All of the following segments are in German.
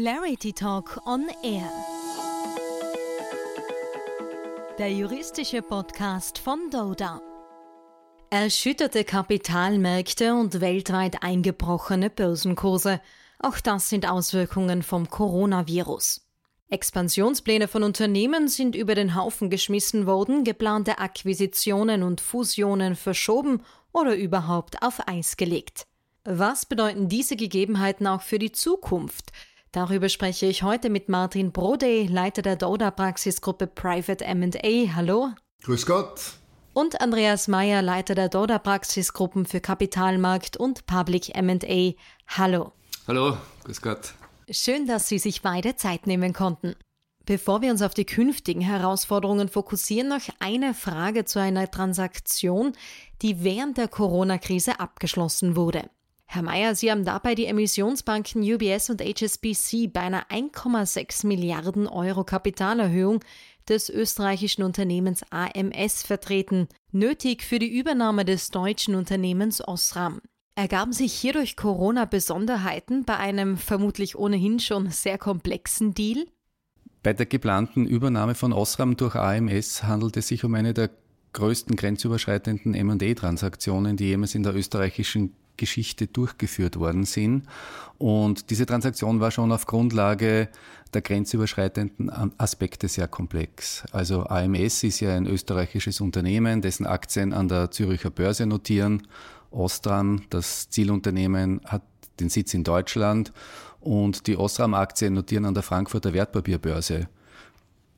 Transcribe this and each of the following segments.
Clarity Talk on Air. Der juristische Podcast von Doda. Erschütterte Kapitalmärkte und weltweit eingebrochene Börsenkurse. Auch das sind Auswirkungen vom Coronavirus. Expansionspläne von Unternehmen sind über den Haufen geschmissen worden, geplante Akquisitionen und Fusionen verschoben oder überhaupt auf Eis gelegt. Was bedeuten diese Gegebenheiten auch für die Zukunft? Darüber spreche ich heute mit Martin Brode, Leiter der Doda Praxisgruppe Private M&A. Hallo. Grüß Gott. Und Andreas Meyer, Leiter der Doda Praxisgruppen für Kapitalmarkt und Public M&A. Hallo. Hallo, grüß Gott. Schön, dass Sie sich beide Zeit nehmen konnten. Bevor wir uns auf die künftigen Herausforderungen fokussieren, noch eine Frage zu einer Transaktion, die während der Corona-Krise abgeschlossen wurde. Herr Mayer, Sie haben dabei die Emissionsbanken UBS und HSBC bei einer 1,6 Milliarden Euro Kapitalerhöhung des österreichischen Unternehmens AMS vertreten, nötig für die Übernahme des deutschen Unternehmens Osram. Ergaben sich hierdurch Corona-Besonderheiten bei einem vermutlich ohnehin schon sehr komplexen Deal? Bei der geplanten Übernahme von Osram durch AMS handelt es sich um eine der größten grenzüberschreitenden M&A-Transaktionen, die jemals in der österreichischen Geschichte durchgeführt worden sind. Und diese Transaktion war schon auf Grundlage der grenzüberschreitenden Aspekte sehr komplex. Also AMS ist ja ein österreichisches Unternehmen, dessen Aktien an der Züricher Börse notieren. Ostram, das Zielunternehmen, hat den Sitz in Deutschland und die Osram-Aktien notieren an der Frankfurter Wertpapierbörse.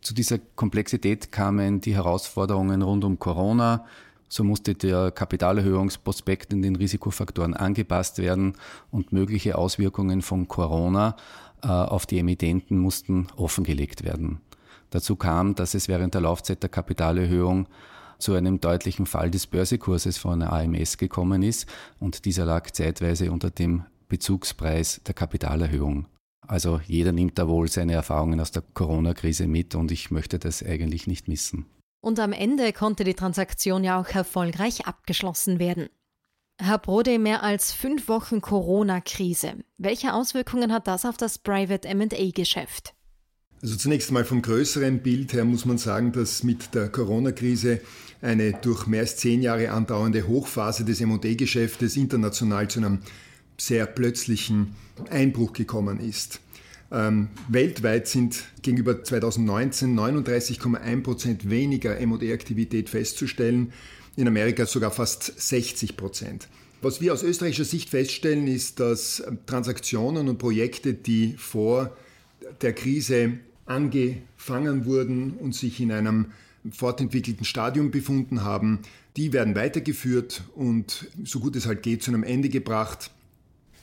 Zu dieser Komplexität kamen die Herausforderungen rund um Corona, so musste der Kapitalerhöhungsprospekt in den Risikofaktoren angepasst werden und mögliche Auswirkungen von Corona äh, auf die Emittenten mussten offengelegt werden. Dazu kam, dass es während der Laufzeit der Kapitalerhöhung zu einem deutlichen Fall des Börsekurses von AMS gekommen ist und dieser lag zeitweise unter dem Bezugspreis der Kapitalerhöhung. Also jeder nimmt da wohl seine Erfahrungen aus der Corona-Krise mit und ich möchte das eigentlich nicht missen. Und am Ende konnte die Transaktion ja auch erfolgreich abgeschlossen werden. Herr Brode, mehr als fünf Wochen Corona-Krise. Welche Auswirkungen hat das auf das Private MA-Geschäft? Also zunächst mal vom größeren Bild her muss man sagen, dass mit der Corona-Krise eine durch mehr als zehn Jahre andauernde Hochphase des M&A-Geschäftes international zu einem sehr plötzlichen Einbruch gekommen ist. Ähm, weltweit sind gegenüber 2019 39,1 Prozent weniger M&A-Aktivität festzustellen, in Amerika sogar fast 60 Prozent. Was wir aus österreichischer Sicht feststellen, ist, dass Transaktionen und Projekte, die vor der Krise angefangen wurden und sich in einem fortentwickelten Stadium befunden haben, die werden weitergeführt und so gut es halt geht zu einem Ende gebracht.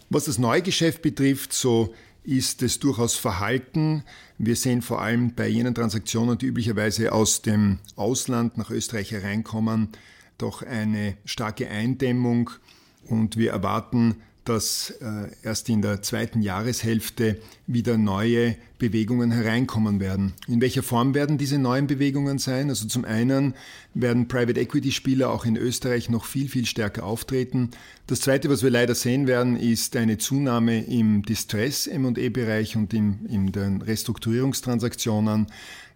Was das Neugeschäft betrifft, so ist es durchaus verhalten. Wir sehen vor allem bei jenen Transaktionen, die üblicherweise aus dem Ausland nach Österreich hereinkommen, doch eine starke Eindämmung und wir erwarten dass äh, erst in der zweiten Jahreshälfte wieder neue Bewegungen hereinkommen werden. In welcher Form werden diese neuen Bewegungen sein? Also zum einen werden Private Equity Spieler auch in Österreich noch viel, viel stärker auftreten. Das zweite, was wir leider sehen werden, ist eine Zunahme im Distress M&E-Bereich und in, in den Restrukturierungstransaktionen.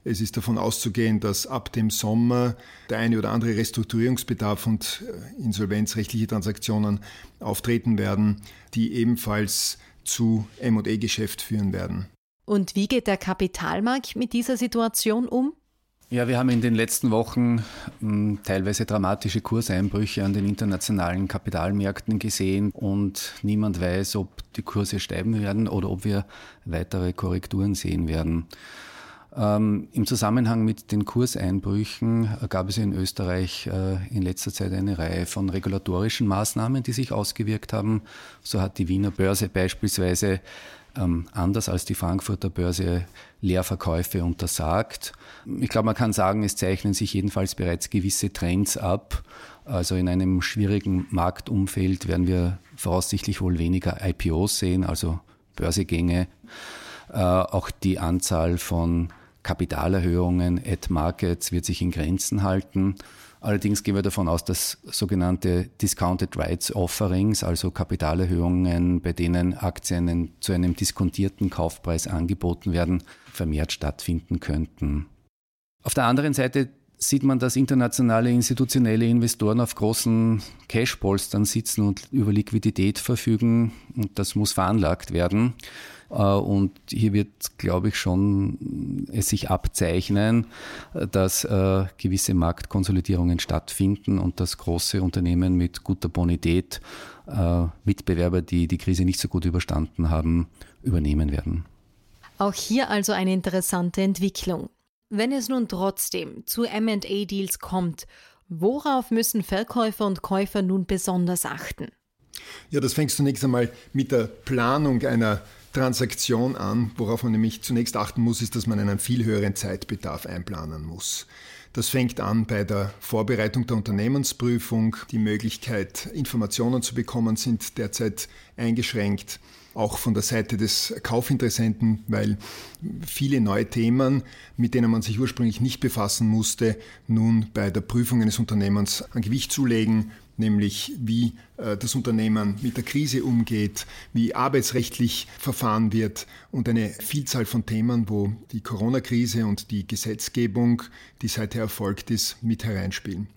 Es ist davon auszugehen, dass ab dem Sommer der eine oder andere Restrukturierungsbedarf und äh, insolvenzrechtliche Transaktionen auftreten werden, die ebenfalls zu M&A-Geschäft führen werden. Und wie geht der Kapitalmarkt mit dieser Situation um? Ja, wir haben in den letzten Wochen hm, teilweise dramatische Kurseinbrüche an den internationalen Kapitalmärkten gesehen und niemand weiß, ob die Kurse steigen werden oder ob wir weitere Korrekturen sehen werden. Ähm, Im Zusammenhang mit den Kurseinbrüchen gab es in Österreich äh, in letzter Zeit eine Reihe von regulatorischen Maßnahmen, die sich ausgewirkt haben. So hat die Wiener Börse beispielsweise ähm, anders als die Frankfurter Börse Leerverkäufe untersagt. Ich glaube, man kann sagen, es zeichnen sich jedenfalls bereits gewisse Trends ab. Also in einem schwierigen Marktumfeld werden wir voraussichtlich wohl weniger IPOs sehen, also Börsegänge. Äh, auch die Anzahl von Kapitalerhöhungen at Markets wird sich in Grenzen halten. Allerdings gehen wir davon aus, dass sogenannte Discounted Rights Offerings, also Kapitalerhöhungen, bei denen Aktien zu einem diskontierten Kaufpreis angeboten werden, vermehrt stattfinden könnten. Auf der anderen Seite sieht man, dass internationale institutionelle Investoren auf großen Cashpolstern sitzen und über Liquidität verfügen. Und das muss veranlagt werden. Äh, und hier wird, glaube ich, schon es sich abzeichnen, dass äh, gewisse Marktkonsolidierungen stattfinden und dass große Unternehmen mit guter Bonität äh, Mitbewerber, die die Krise nicht so gut überstanden haben, übernehmen werden. Auch hier also eine interessante Entwicklung. Wenn es nun trotzdem zu MA-Deals kommt, worauf müssen Verkäufer und Käufer nun besonders achten? Ja, das fängt zunächst einmal mit der Planung einer Transaktion an. Worauf man nämlich zunächst achten muss, ist, dass man einen viel höheren Zeitbedarf einplanen muss. Das fängt an bei der Vorbereitung der Unternehmensprüfung. Die Möglichkeit, Informationen zu bekommen, sind derzeit eingeschränkt. Auch von der Seite des Kaufinteressenten, weil viele neue Themen, mit denen man sich ursprünglich nicht befassen musste, nun bei der Prüfung eines Unternehmens an Gewicht zulegen nämlich wie äh, das Unternehmen mit der Krise umgeht, wie arbeitsrechtlich verfahren wird und eine Vielzahl von Themen, wo die Corona-Krise und die Gesetzgebung, die seither erfolgt ist, mit hereinspielen.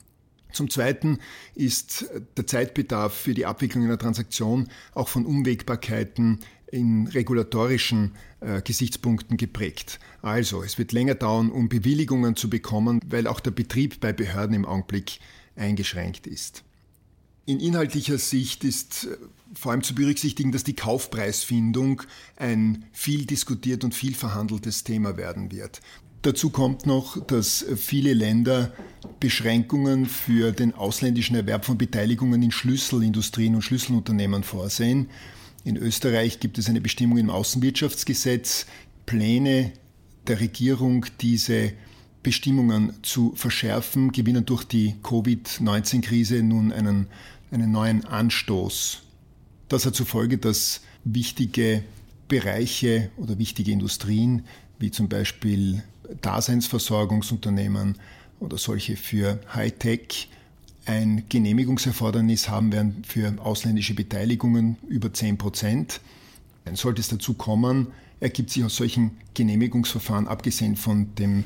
Zum Zweiten ist der Zeitbedarf für die Abwicklung einer Transaktion auch von Unwägbarkeiten in regulatorischen äh, Gesichtspunkten geprägt. Also, es wird länger dauern, um Bewilligungen zu bekommen, weil auch der Betrieb bei Behörden im Augenblick eingeschränkt ist. In inhaltlicher Sicht ist äh, vor allem zu berücksichtigen, dass die Kaufpreisfindung ein viel diskutiert und viel verhandeltes Thema werden wird. Dazu kommt noch, dass viele Länder Beschränkungen für den ausländischen Erwerb von Beteiligungen in Schlüsselindustrien und Schlüsselunternehmen vorsehen. In Österreich gibt es eine Bestimmung im Außenwirtschaftsgesetz, Pläne der Regierung, diese Bestimmungen zu verschärfen, gewinnen durch die Covid-19-Krise nun einen einen neuen Anstoß. Das hat zur Folge, dass wichtige Bereiche oder wichtige Industrien, wie zum Beispiel Daseinsversorgungsunternehmen oder solche für Hightech, ein Genehmigungserfordernis haben werden für ausländische Beteiligungen über 10 Prozent. Sollte es dazu kommen, ergibt sich aus solchen Genehmigungsverfahren, abgesehen von dem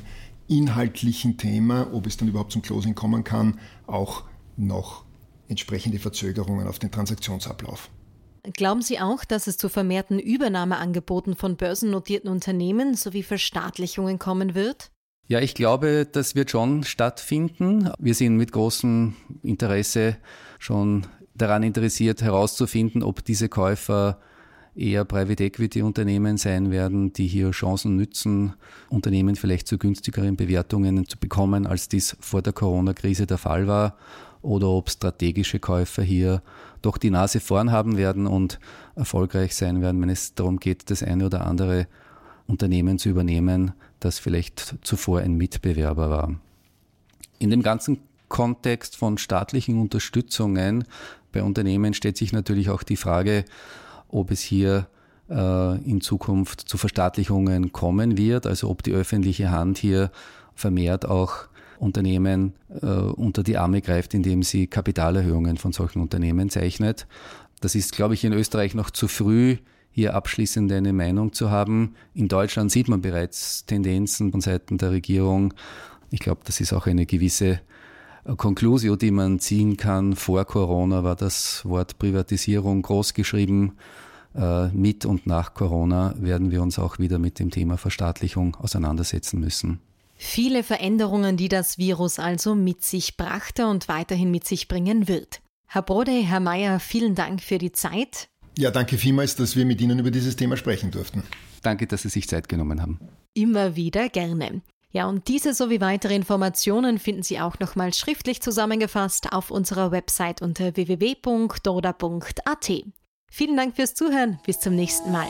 inhaltlichen Thema, ob es dann überhaupt zum Closing kommen kann, auch noch entsprechende Verzögerungen auf den Transaktionsablauf. Glauben Sie auch, dass es zu vermehrten Übernahmeangeboten von börsennotierten Unternehmen sowie Verstaatlichungen kommen wird? Ja, ich glaube, das wird schon stattfinden. Wir sind mit großem Interesse schon daran interessiert herauszufinden, ob diese Käufer eher Private Equity Unternehmen sein werden, die hier Chancen nützen, Unternehmen vielleicht zu günstigeren Bewertungen zu bekommen, als dies vor der Corona-Krise der Fall war oder ob strategische Käufer hier doch die Nase vorn haben werden und erfolgreich sein werden, wenn es darum geht, das eine oder andere Unternehmen zu übernehmen, das vielleicht zuvor ein Mitbewerber war. In dem ganzen Kontext von staatlichen Unterstützungen bei Unternehmen stellt sich natürlich auch die Frage, ob es hier äh, in Zukunft zu Verstaatlichungen kommen wird, also ob die öffentliche Hand hier vermehrt auch Unternehmen äh, unter die Arme greift, indem sie Kapitalerhöhungen von solchen Unternehmen zeichnet. Das ist, glaube ich, in Österreich noch zu früh, hier abschließend eine Meinung zu haben. In Deutschland sieht man bereits Tendenzen von Seiten der Regierung. Ich glaube, das ist auch eine gewisse äh, Conclusio, die man ziehen kann. Vor Corona war das Wort Privatisierung groß geschrieben. Äh, mit und nach Corona werden wir uns auch wieder mit dem Thema Verstaatlichung auseinandersetzen müssen. Viele Veränderungen, die das Virus also mit sich brachte und weiterhin mit sich bringen wird. Herr Brode, Herr Mayer, vielen Dank für die Zeit. Ja, danke vielmals, dass wir mit Ihnen über dieses Thema sprechen durften. Danke, dass Sie sich Zeit genommen haben. Immer wieder gerne. Ja, und diese sowie weitere Informationen finden Sie auch nochmal schriftlich zusammengefasst auf unserer Website unter www.doda.at. Vielen Dank fürs Zuhören. Bis zum nächsten Mal.